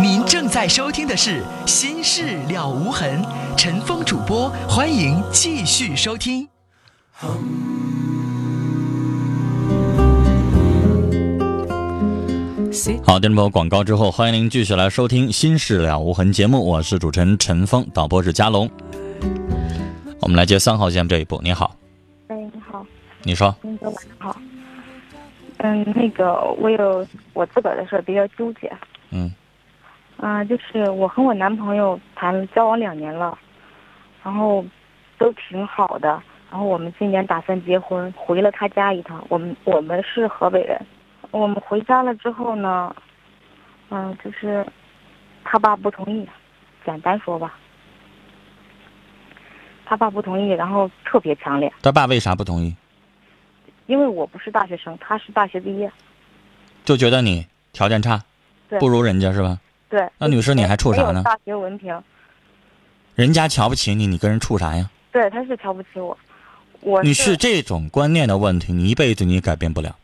您正在收听的是《心事了无痕》，陈峰主播，欢迎继续收听。好，电波广告之后，欢迎您继续来收听《心事了无痕》节目，我是主持人陈峰，导播是佳龙。我们来接三号线这一步，你好，哎，你好，你说，那个晚上好。嗯，那个我有我自个儿的事儿比较纠结。嗯啊、就是我和我男朋友谈交往两年了，然后都挺好的，然后我们今年打算结婚，回了他家一趟。我们我们是河北人，我们回家了之后呢，嗯、就是他爸不同意，简单说吧，他爸不同意，然后特别强烈。他爸为啥不同意？因为我不是大学生，他是大学毕业。就觉得你条件差，对不如人家是吧？对。那女士你还处啥呢大学文凭。人家瞧不起你，你跟人处啥呀？对，他是瞧不起我。我你是这种观念的问题，你一辈子你也改变不了。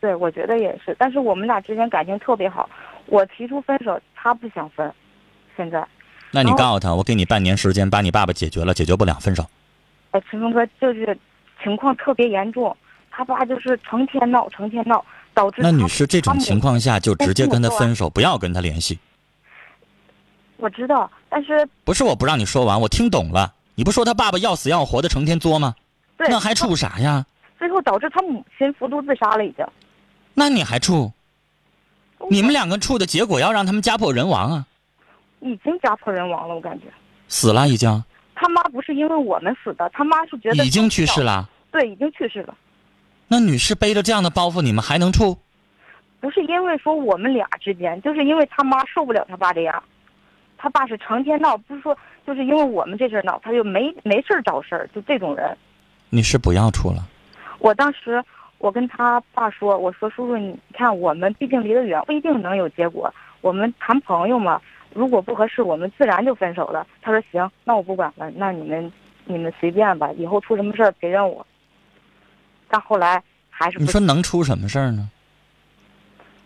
对，我觉得也是。但是我们俩之间感情特别好，我提出分手，他不想分。现在，那你告诉他，我给你半年时间，把你爸爸解决了，解决不了分手。哎，陈峰哥就是情况特别严重，他爸就是成天闹，成天闹，导致那女士这种情，况下就直接跟他分手，不要跟他联系。我知道，但是不是我不让你说完，我听懂了。你不说他爸爸要死要活的，成天作吗？对，那还处啥呀？最后导致他母亲服毒自杀了，已经。那你还处？你们两个处的结果要让他们家破人亡啊！已经家破人亡了，我感觉。死了已经，他妈不是因为我们死的，他妈是觉得已经去世。了。对，已经去世了。那女士背着这样的包袱，你们还能处？不是因为说我们俩之间，就是因为他妈受不了他爸这样，他爸是成天闹，不是说就是因为我们这事儿闹，他就没没事儿找事儿，就这种人。你是不要处了。我当时我跟他爸说，我说叔叔，你看我们毕竟离得远，不一定能有结果，我们谈朋友嘛，如果不合适，我们自然就分手了。他说行，那我不管了，那你们你们随便吧，以后出什么事儿别怨我。但后来还是你说能出什么事儿呢？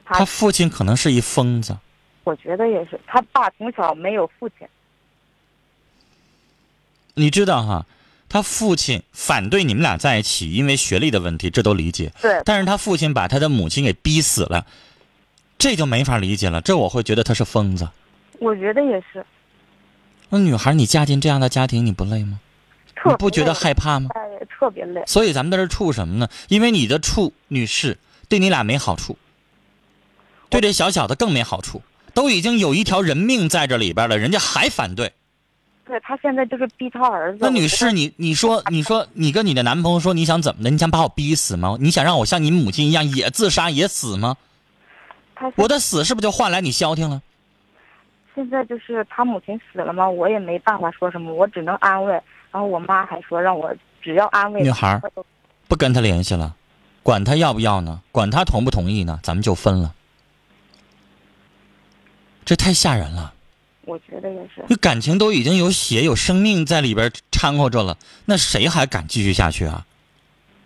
他他父亲可能是一疯子。我觉得也是，他爸从小没有父亲。你知道哈，他父亲反对你们俩在一起，因为学历的问题，这都理解。对，但是他父亲把他的母亲给逼死了，这就没法理解了。这我会觉得他是疯子。我觉得也是。那女孩，你嫁进这样的家庭，你不累吗？特你不觉得害怕吗？哎，特别累。所以咱们在这儿处什么呢？因为你的处，女士，对你俩没好处，对这小小的更没好处。都已经有一条人命在这里边了，人家还反对。对他现在就是逼他儿子。那女士，你你说你说你跟你的男朋友说你想怎么的？你想把我逼死吗？你想让我像你母亲一样也自杀也死吗？我的死是不是就换来你消停了？现在就是他母亲死了嘛，我也没办法说什么，我只能安慰。然后我妈还说让我只要安慰女孩不跟他联系了，管他要不要呢？管他同不同意呢？咱们就分了。这太吓人了，我觉得也是。这感情都已经有血有生命在里边掺和着了，那谁还敢继续下去啊？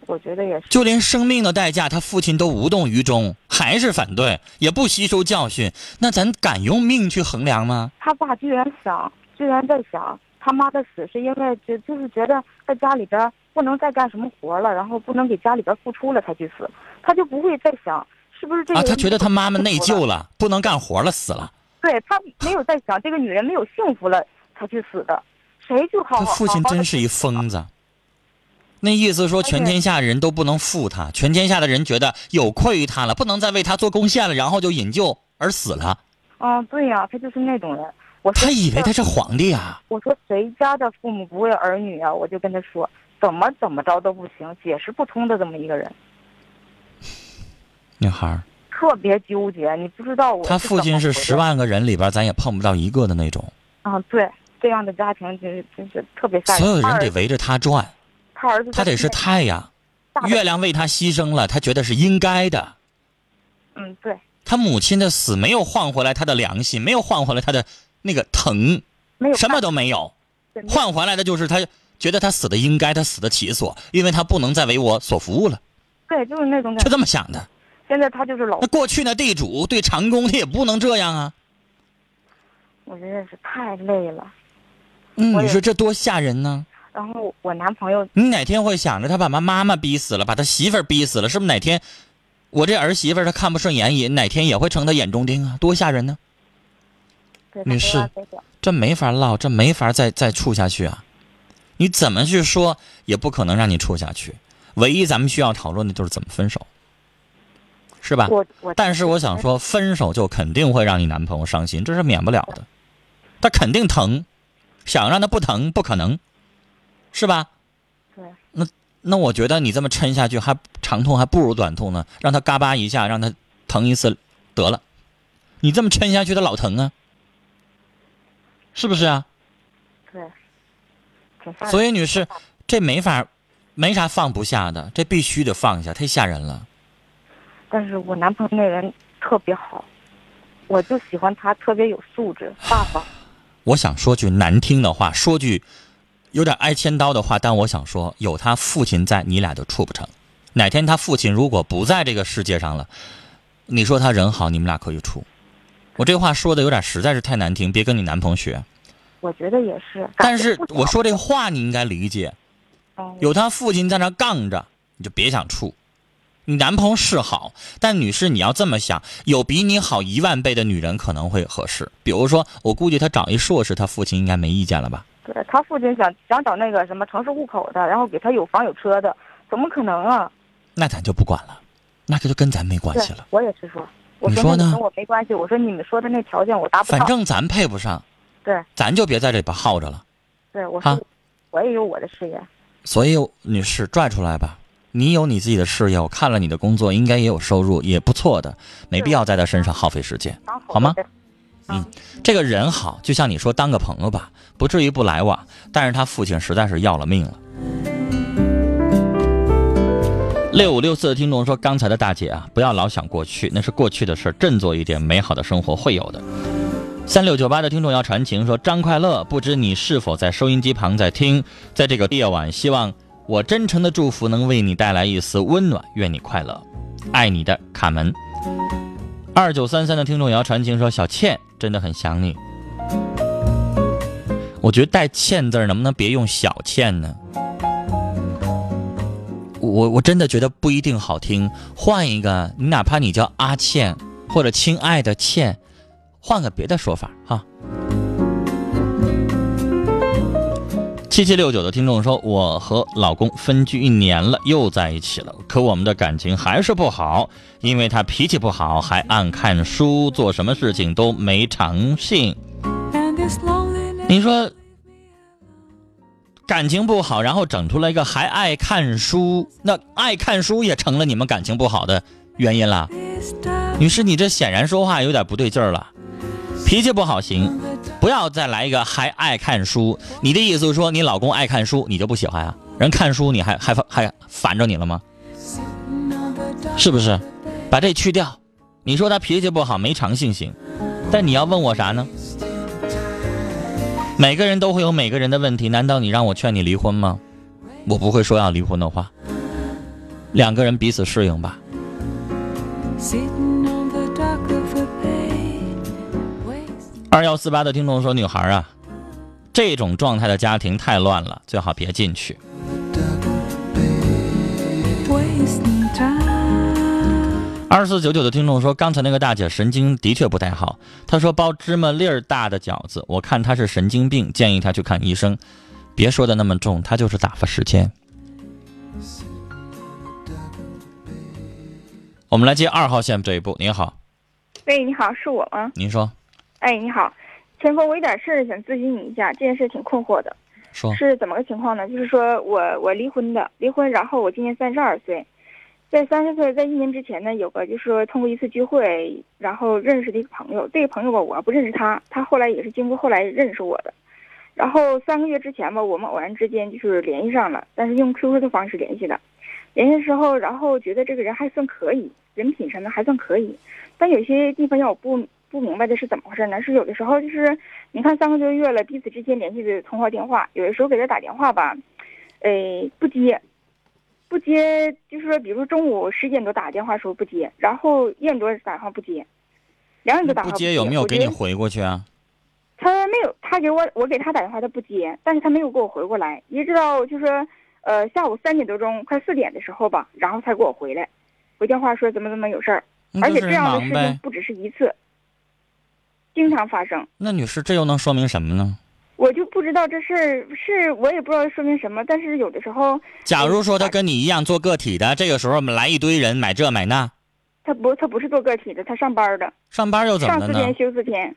我觉得也是。就连生命的代价，他父亲都无动于衷，还是反对，也不吸收教训，那咱敢用命去衡量吗？他爸居然想，居然在想他妈的死是因为就就是觉得在家里边不能再干什么活了，然后不能给家里边付出了才去死，他就不会再想是不是这个啊，他觉得他妈妈内疚了，不能干活了，死了。对他没有在想这个女人没有幸福了才去死的，谁就好好他父亲真是一疯子。那意思说，全天下人都不能负他，全天下的人觉得有愧于他了，不能再为他做贡献了，然后就引咎而死了。嗯，对呀、他就是那种人。我说他以为他是皇帝啊！我说谁家的父母不为儿女啊？我就跟他说，怎么怎么着都不行，解释不通的这么一个人，女孩儿，特别纠结。你不知道我他父亲是十万个人里边，咱也碰不到一个的那种，啊，对，这样的家庭真是真是特别吓人。所有人得围着他转，他儿子他得是太阳，月亮为他牺牲了，他觉得是应该的。嗯，对，他母亲的死没有换回来他的良心，没有换回来他的那个疼，没有什么都没有。换回来的就是他觉得他死的应该，他死的其所，因为他不能再为我所服务了，对，就是那种感觉。就这么想的。现在他就是老那，过去那地主对长工他也不能这样啊。我真的是太累了。嗯，你说这多吓人呢？然后我男朋友你哪天会想着他把妈妈妈逼死了，把他媳妇儿逼死了，是不是哪天我这儿媳妇儿他看不顺眼，也哪天也会成他眼中钉啊？多吓人呢！对女士这没法唠，这没法再再处下去啊！你怎么去说也不可能让你处下去。唯一咱们需要讨论的就是怎么分手，是吧？但是我想说，分手就肯定会让你男朋友伤心，这是免不了的。他肯定疼，想让他不疼不可能，是吧？对那那我觉得你这么抻下去，还长痛还不如短痛呢。让他嘎巴一下，让他疼一次得了。你这么抻下去，他老疼啊，是不是啊？对，所以女士，这没法，没啥放不下的，这必须得放下，太吓人了。但是我男朋友那人特别好，我就喜欢他特别有素质、大方。我想说句难听的话，说句有点挨千刀的话，但我想说，有他父亲在，你俩就处不成。哪天他父亲如果不在这个世界上了，你说他人好，你们俩可以处。我这话说的有点实在是太难听，别跟你男朋友学。我觉得也是。但是我说这话你应该理解，嗯有他父亲在那杠着，你就别想处。你男朋友是好，但女士你要这么想，有比你好一万倍的女人可能会合适。比如说，我估计他找一硕士，他父亲应该没意见了吧？对他父亲想想找那个什么城市户口的，然后给他有房有车的，怎么可能啊？那咱就不管了，那这就跟咱没关系了。，我也是说，我你说呢跟我没关系，我说你们说的那条件我达不到。反正咱配不上，对咱就别在这里边耗着了。对，我好说我也有我的事业。所以，女士拽出来吧，你有你自己的事业，我看了你的工作，应该也有收入，也不错的，没必要在他身上耗费时间。好吗嗯，这个人好，就像你说当个朋友吧，不至于不来往。但是他父亲实在是要了命了。六五六四的听众说：“刚才的大姐啊，不要老想过去，那是过去的事儿，振作一点，美好的生活会有的。”三六九八的听众要传情说：“张快乐，不知你是否在收音机旁在听？在这个夜晚，希望我真诚的祝福能为你带来一丝温暖，愿你快乐，爱你的卡门。”二九三三的听众也要传情说：“小倩真的很想你。”我觉得带“倩”字能不能别用“小倩”呢？我我真的觉得不一定好听，换一个，你哪怕你叫阿倩或者亲爱的倩，换个别的说法哈。七七六九的听众说，我和老公分居一年了，又在一起了，可我们的感情还是不好，因为他脾气不好，还爱看书，做什么事情都没长性。你说感情不好，然后整出来一个还爱看书，那爱看书也成了你们感情不好的原因了。女士，你这显然说话有点不对劲儿了。脾气不好行，不要再来一个还爱看书。你的意思是说，你老公爱看书，你就不喜欢啊？人看书你还还还烦着你了吗？是不是？把这去掉。你说他脾气不好，没长性行，但你要问我啥呢？每个人都会有每个人的问题，难道你让我劝你离婚吗？我不会说要离婚的话。两个人彼此适应吧。二幺四八的听众说：“女孩啊，这种状态的家庭太乱了，最好别进去。”二四九九的听众说：“刚才那个大姐神经的确不太好。她说包芝麻粒儿大的饺子，我看她是神经病，建议她去看医生。别说的那么重，她就是打发时间。”我们来接二号线这一步。您好，喂，你好，是我吗？您说哎，你好，前锋，我有点事儿想咨询你一下，这件事挺困惑的，说是怎么个情况呢？就是说我我离婚的，离婚，然后我今年三十二岁，在三十岁在一年之前呢，有个就是说通过一次聚会，然后认识的一个朋友，这个朋友吧，我不认识他，他后来也是经过后来认识我的，然后三个月之前吧，我们偶然之间就是联系上了，但是用 QQ 的方式联系的，联系的时候，然后觉得这个人还算可以，人品什么还算可以，但有些地方让我不不明白的是怎么回事呢？是有的时候就是你看三个多月了，彼此之间联系的通话电话，有的时候给他打电话吧，呃不接，不接，就是说，比如说中午十点多打电话时候不接，然后一点多打电话不接，两点多打不接有没有给你回过去啊？他没有，他给我我给他打电话他不接，但是他没有给我回过来，一直到就是说呃下午三点多钟快四点的时候吧，然后才给我回来，回电话说怎么怎么有事儿，而且这样的事情。不只是一次，经常发生。那女士，这又能说明什么呢？我就不知道这事儿是我也不知道说明什么，但是有的时候假如说他跟你一样做个体的，这个时候我们来一堆人买这买那，他不他不是做个体的，他上班的，上班又怎么了呢上四天？休四天。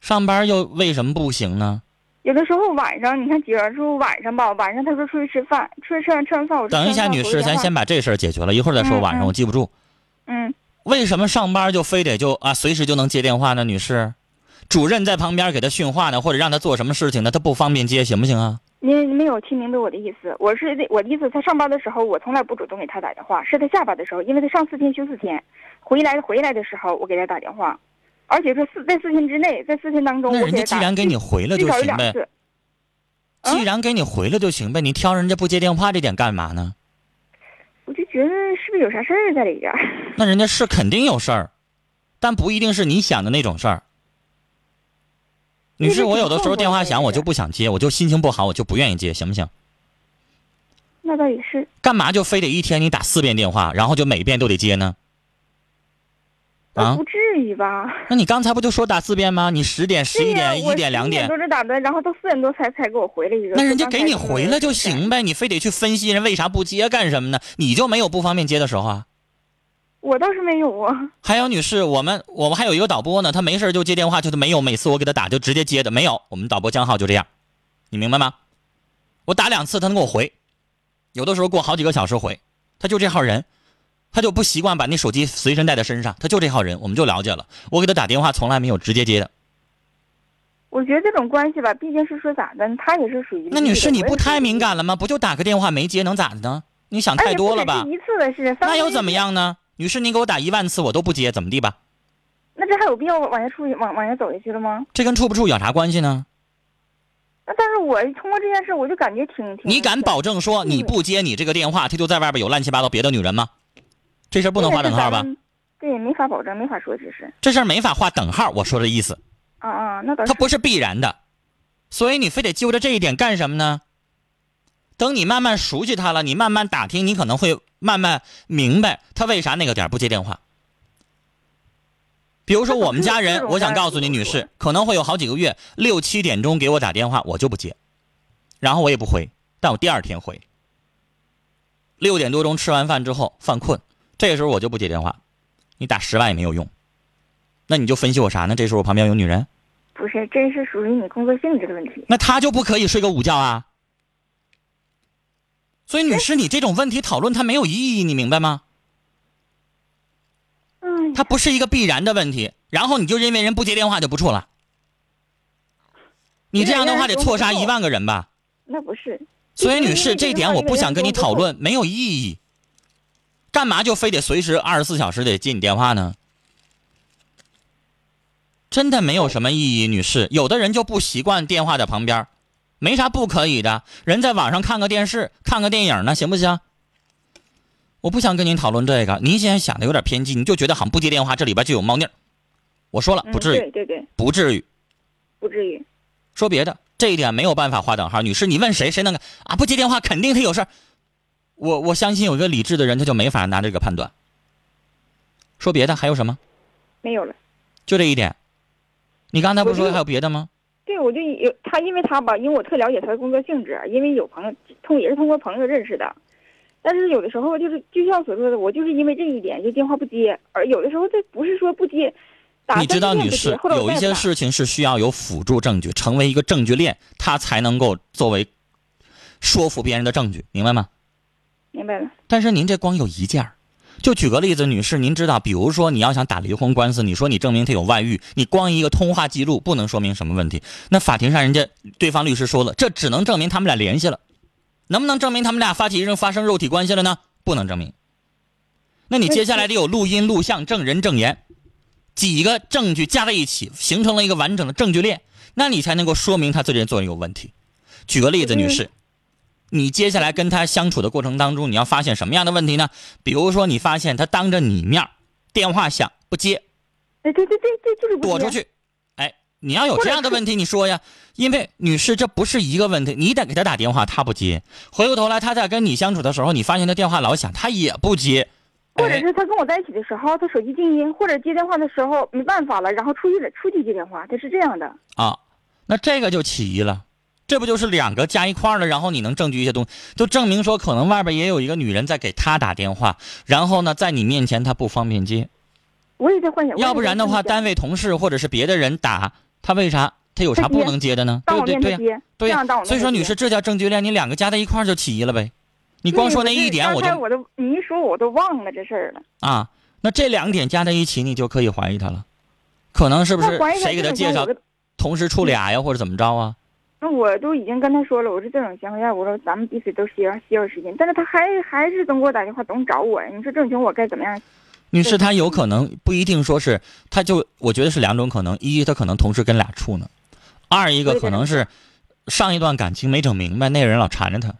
上班又为什么不行呢？有的时候晚上，你看，比如说晚上吧，晚上他说出去吃饭，出去吃完吃完饭，我说等一下，女士，咱先。把这事儿解决了，一会儿再说。嗯晚上嗯我记不住，嗯，为什么上班就非得就啊随时就能接电话呢？女士，主任在旁边给他训话呢，或者让他做什么事情呢，他不方便接，行不行啊？您没有听明白我的意思。我是我的意思，他上班的时候，我从来不主动给他打电话，是他下班的时候，因为他上四天休四天，回来回来的时候我给他打电话，而且说四在四天之内，在四天当中，那人家既然给你回了就行呗，既然给你回了就行呗，你挑人家不接电话这点干嘛呢？我就觉得是不是有啥事儿在里边儿？那人家是肯定有事儿，但不一定是你想的那种事儿。女士，我有的时候电话响，我就不想接，我就心情不好，我就不愿意接，行不行？那倒也是。干嘛就非得一天你打四遍电话，然后就每遍都得接呢？啊不，至于吧？那你刚才不就说打四遍吗？你十点、十一点、一点、两11点点，多钟打的，然后到四点多才才给我回了一个。那人家给你回了就行呗，你非得去分析人为啥不接干什么呢？你就没有不方便接的时候啊？我倒是没有啊。还有女士，我们我们还有一个导播呢，他没事就接电话，就是没有每次我给他打就直接接的，没有。我们导播江浩就这样，你明白吗？我打两次他能给我回，有的时候过好几个小时回，他就这号人，他就不习惯把那手机随身带在身上，他就这号人，我们就了解了。我给他打电话从来没有直接接的。我觉得这种关系吧，毕竟是说咋的，他也是属于那女士你不太敏感感了吗？不就打个电话没接能咋的呢？你想太多了吧？一次的事，那又怎么？样呢？女士，你给我打一万次我都不接，怎么地吧？那这还有必要往下处往往下走下去了吗？这跟处不处有啥关系呢？那但是我通过这件事，我就感觉挺挺。你敢保证说你不接你这个电话，他就在外边有乱七八糟别的女人吗？这事儿不能划等号吧？？对，没法保证，没法说，这是这事儿没法划等号，我说的意思，啊啊，那倒是。它不是必然的，所以你非得揪着这一点干什么呢？等你慢慢熟悉他了，你慢慢打听，你可能会慢慢明白他为啥那个点儿不接电话。比如说我们家人，我想告诉你，女士，可能会有好几个月，六七点钟给我打电话，我就不接，然后我也不回，但我第二天回。六点多钟吃完饭之后犯困，这个时候我就不接电话，你打十万也没有用。那你就分析我啥呢？这时候我旁边有女人，不是？这是属于你工作性质的问题。那他就不可以睡个午觉啊？所以，女士，你这种问题讨论它没有意义，你明白吗？嗯，它不是一个必然的问题，然后你就认为人不接电话就不处了，你这样的话得错杀一万个人吧？那不是。所以，女士，这点我不想跟你讨论，没有意义。干嘛就非得随时二十四小时得接你电话呢？真的没有什么意义，女士。有的人就不习惯电话在旁边，没啥不可以的。人在网上看个电视、看个电影呢，行不行？我不想跟您讨论这个，您现在想的有点偏激，你就觉得好像不接电话这里边就有猫腻儿。我说了，嗯不至于，对对对，不至于。不至于。说别的，这一点没有办法划等号。女士，你问谁，谁能啊？不接电话，肯定他有事儿。我我相信有一个理智的人，他就没法拿这个判断。说别的还有什么？没有了。就这一点。你刚才不是说还有别的吗？对，我就有他，因为他吧，因为我特了解他的工作性质，因为有朋友通也是通过朋友认识的。但是有的时候就是就像所说的，我就是因为这一点就电话不接，而有的时候这不是说不接，打你知道，女士，有一些事情是需要有辅助证据，成为一个证据链，它才能够作为说服别人的证据，明白吗？明白了。但是您这光有一件儿，就举个例子，女士，您知道，比如说你要想打离婚官司，你说你证明他有外遇，你光一个通话记录不能说明什么问题。那法庭上人家对方律师说了，这只能证明他们俩联系了，能不能证明他们俩发起生发生肉体关系了呢？不能证明。那你接下来得有录音、录像、证人、证言，几个证据加在一起，形成了一个完整的证据链，那你才能够说明他这人做人有问题。举个例子，女士，你接下来跟他相处的过程当中，你要发现什么样的问题呢？比如说，你发现他当着你面电话响不接，哎，对对对对，就是躲出。去。哎，你要有这样的问题，你说呀。因为女士，这不是一个问题，你得给他打电话，他不接。回过头来，他在跟你相处的时候，你发现他电话老响，他也不接。或者哎是他跟我在一起的时候，他手机静音，或者接电话的时候没办法了，然后出去了出去接电话，他是这样的。啊，那这个就起疑了，这不就是两个加一块儿了？然后你能证据一些东西，就证明说可能外边也有一个女人在给他打电话，然后呢，在你面前他不方便接，我也在幻想，要不然的话，单位位同事或者是别的人打他，为啥他有啥不能接的呢？对不对？对对所以说女士，这叫证据链，你两个加在一块儿就起疑了呗。你光说那一点，我就我都你一说我都忘了这事儿了。啊，那这两点加在一起，你就可以怀疑他了，可能是不是谁给他介绍同时处俩呀，或者怎么着啊？那我都已经跟他说了，我说这种情况下，我说咱们彼此都需要需要时间，但是他还还是总给我打电话，总找我。你说这种情况我该怎么样？女士，他有可能不一定说是，他就我觉得是两种可能：一，他可能同时跟俩处呢；二一个可能是上一段感情没整明白，那个人老缠着他，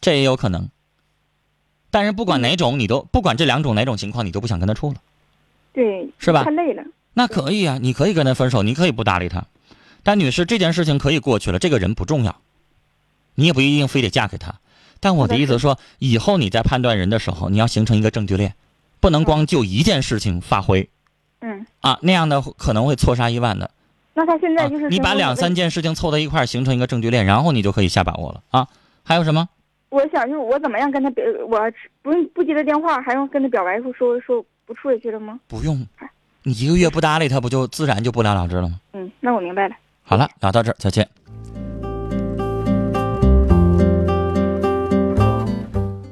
这也有可能。但是不管哪种，你都不管这两种哪种情况，你都不想跟他处了，对，是吧太累了。那可以啊，你可以跟他分手，你可以不搭理他。但女士，这件事情可以过去了，这个人不重要，你也不一定非得嫁给他。但我的意思是说，以后你在判断人的时候，你要形成一个证据链，不能光就一件事情发挥。嗯，啊，那样的可能会错杀一万的。那他现在啊就是、，你把两三件事情凑到一块儿，形成一个证据链，然后你就可以下把握了啊。还有什么？我想就是我怎么样跟他表，我不用不接他电话，还用跟他表白说说说不处下去了吗？不用，你一个月不搭理他，不就自然就不了了之了吗？嗯，那我明白了。好了，聊到这儿，再见。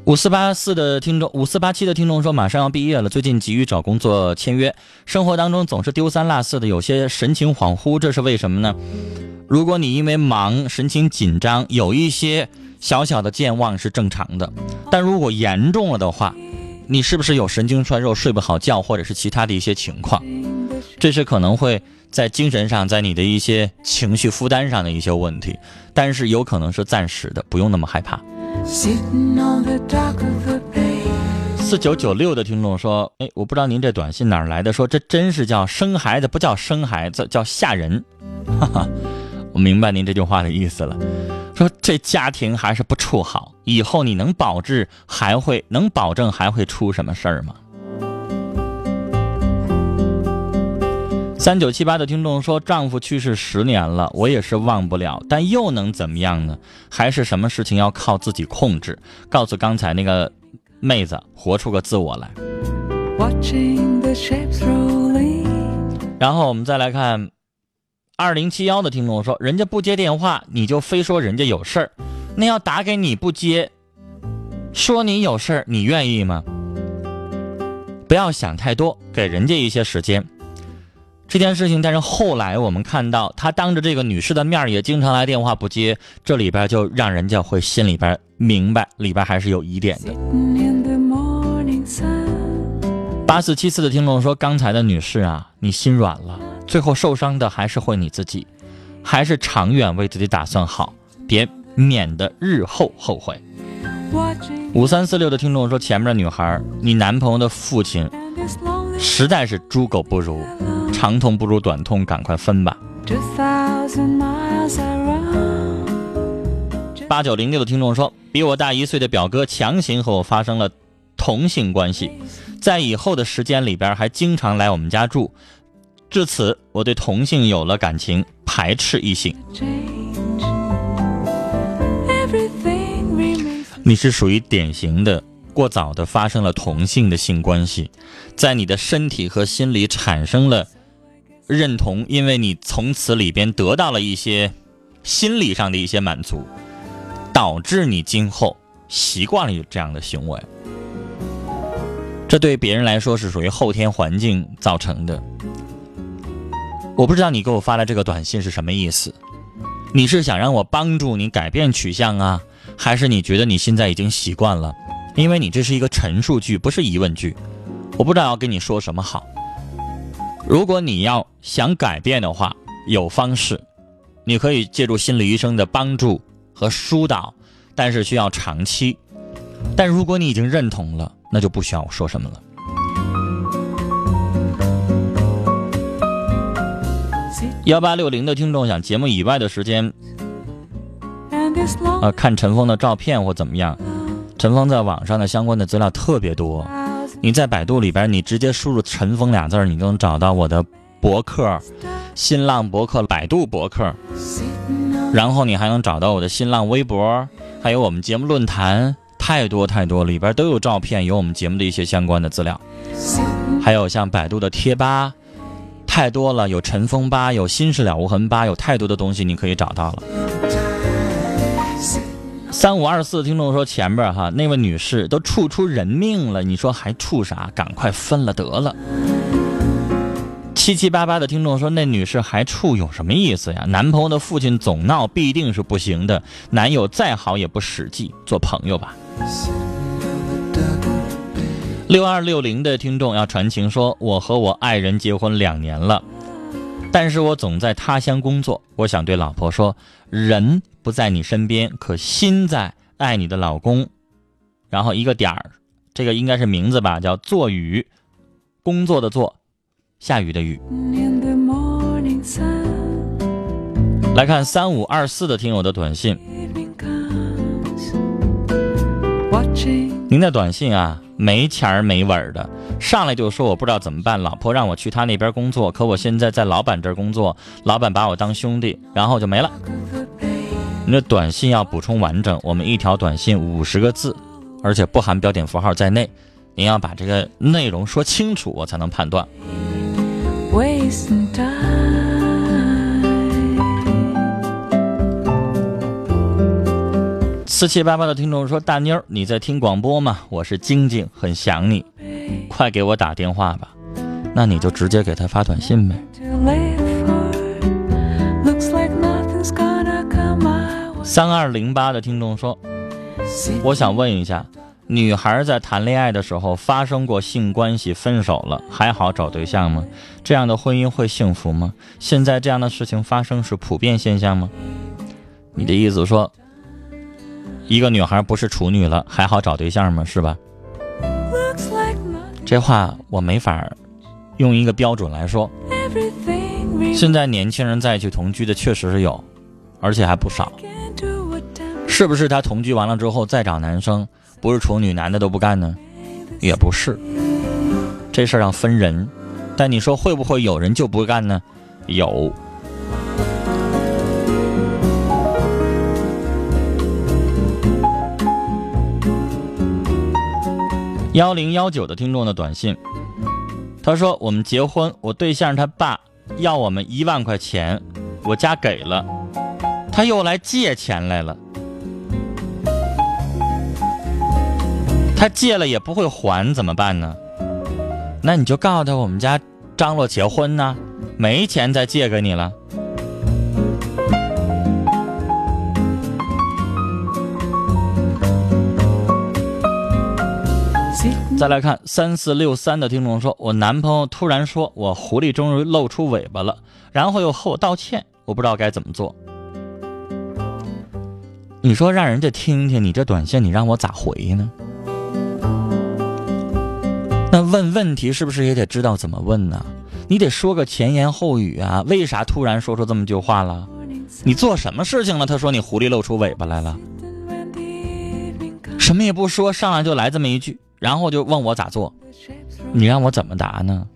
五四八四的听众，五四八七的听众说，马上要毕业了，最近急于找工作签约，生活当中总是丢三落四的，有些神情恍惚，这是为什么呢？如果你因为忙，神情紧张，有一些小小的健忘是正常的，但如果严重了的话，你是不是有神经衰弱、睡不好觉，或者是其他的一些情况？这是可能会在精神上，在你的一些情绪负担上的一些问题，但是有可能是暂时的，不用那么害怕。四九九六的听众说：“哎，我不知道您这短信哪来的，说这真是叫生孩子，不叫生孩子，叫吓人。”哈哈，我明白您这句话的意思了。说这家庭还是不处好，以后你能保质还会能保证还会出什么事儿吗？三九七八的听众说，丈夫去世十年了，我也是忘不了，但又能怎么样呢？还是什么事情要靠自己控制。告诉刚才那个妹子，活出个自我来。然后我们再来看，二零七幺的听众说，人家不接电话，你就非说人家有事儿，那要打给你不接，说你有事儿，你愿意吗？不要想太多，给人家一些时间。这件事情，但是后来我们看到，他当着这个女士的面也经常来电话不接，这里边就让人家会心里边明白，里边还是有疑点的。八四七四的听众说：“刚才的女士啊，你心软了，最后受伤的还是会你自己，还是长远为自己打算好，别免得日后后悔。”五三四六的听众说：“前面的女孩，你男朋友的父亲实在是猪狗不如，长痛不如短痛，赶快分吧。two thousand miles I run. ”八九零六的听众说：“比我大一岁的表哥强行和我发生了同性关系，在以后的时间里边还经常来我们家住，至此我对同性有了感情，排斥异性。”你是属于典型的过早的发生了同性的性关系，在你的身体和心理产生了认同，因为你从此里边得到了一些心理上的一些满足，导致你今后习惯了这样的行为。这对别人来说是属于后天环境造成的。我不知道你给我发的这个短信是什么意思？你是想让我帮助你改变取向啊？还是你觉得你现在已经习惯了？因为你这是一个陈述句，不是疑问句。我不知道要跟你说什么好。如果你要想改变的话，有方式，你可以借助心理医生的帮助和疏导，但是需要长期。但如果你已经认同了，那就不需要我说什么了。幺八六零的听众想节目以外的时间，呃，看陈峰的照片或怎么样。陈峰在网上的相关的资料特别多，你在百度里边，你直接输入“陈峰”俩字儿，你就能找到我的博客、新浪博客、百度博客，然后你还能找到我的新浪微博，还有我们节目论坛，太多太多，里边都有照片，有我们节目的一些相关的资料，还有像百度的贴吧，太多了，有陈峰吧，有新事了无痕吧，有太多的东西你可以找到了。三五二四听众说前边哈那位女士都处出人命了，你说还处啥？赶快分了得了。七七八八的听众说那女士还处有什么意思呀？男朋友的父亲总闹必定是不行的，男友再好也不实际，做朋友吧。六二六零的听众要传情说，我和我爱人结婚两年了，但是我总在他乡工作。我想对老婆说，人不在你身边，可心在，爱你的老公。然后一个点儿，这个应该是名字吧，叫做雨，工作的做，下雨的雨。来看三五二四的听友的短信，您的短信啊，没钱儿没稳儿的，上来就说我不知道怎么办，老婆让我去他那边工作，可我现在在老板这儿工作，老板把我当兄弟，然后就没了。你的短信要补充完整，我们一条短信五十个字，而且不含标点符号在内。您要把这个内容说清楚，我才能判断。四七八八的听众说：“大妞儿，你在听广播吗？我是晶晶，很想你，快给我打电话吧。那你就直接给他发短信呗。三二零八的听众说：“我想问一下，女孩在谈恋爱的时候发生过性关系分手了，还好找对象吗？这样的婚姻会幸福吗？现在这样的事情发生是普遍现象吗？你的意思说，一个女孩不是处女了，还好找对象吗？是吧.这话我没法用一个标准来说。现在年轻人在一起同居的确实是有，而且还不少。是不是他同居完了之后再找男生，不是处女男的都不干呢？也不是，这事儿要分人。但你说会不会有人就不干呢？有。幺零幺九的听众的短信，他说我们结婚，我对象他爸要我们一万块钱，我家给了，他又来借钱来了。他借了也不会还，怎么办呢？那你就告诉他我们家张罗结婚呢，没钱再借给你了。再来看三四六三的听众说，我男朋友突然说我狐狸终于露出尾巴了，然后又和我道歉，我不知道该怎么做。你说让人家听听你这短信，你让我咋回呢？那问问题是不是也得知道怎么问呢？你得说个前言后语啊，为啥突然说出这么句话了？你做什么事情了？他说你狐狸露出尾巴来了，什么也不说，上来就来这么一句，然后就问我咋做.你让我怎么答呢.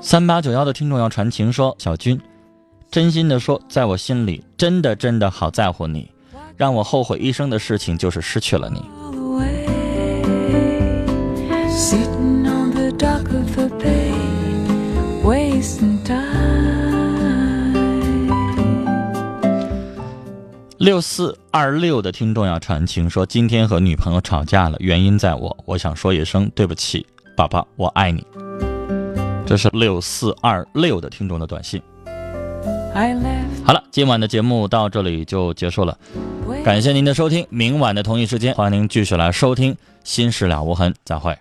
三八九幺的听众要传情说，小军，真心的说，在我心里真的真的好在乎你，让我后悔一生的事情就是失去了你。六四二六的听众要传情说，今天和女朋友吵架了，原因在我，我想说一声对不起，宝宝，我爱你。这是六四二六的听众的短信。好了，今晚的节目到这里就结束了，感谢您的收听，明晚的同一时间，欢迎您继续来收听《心事了无痕》，再会。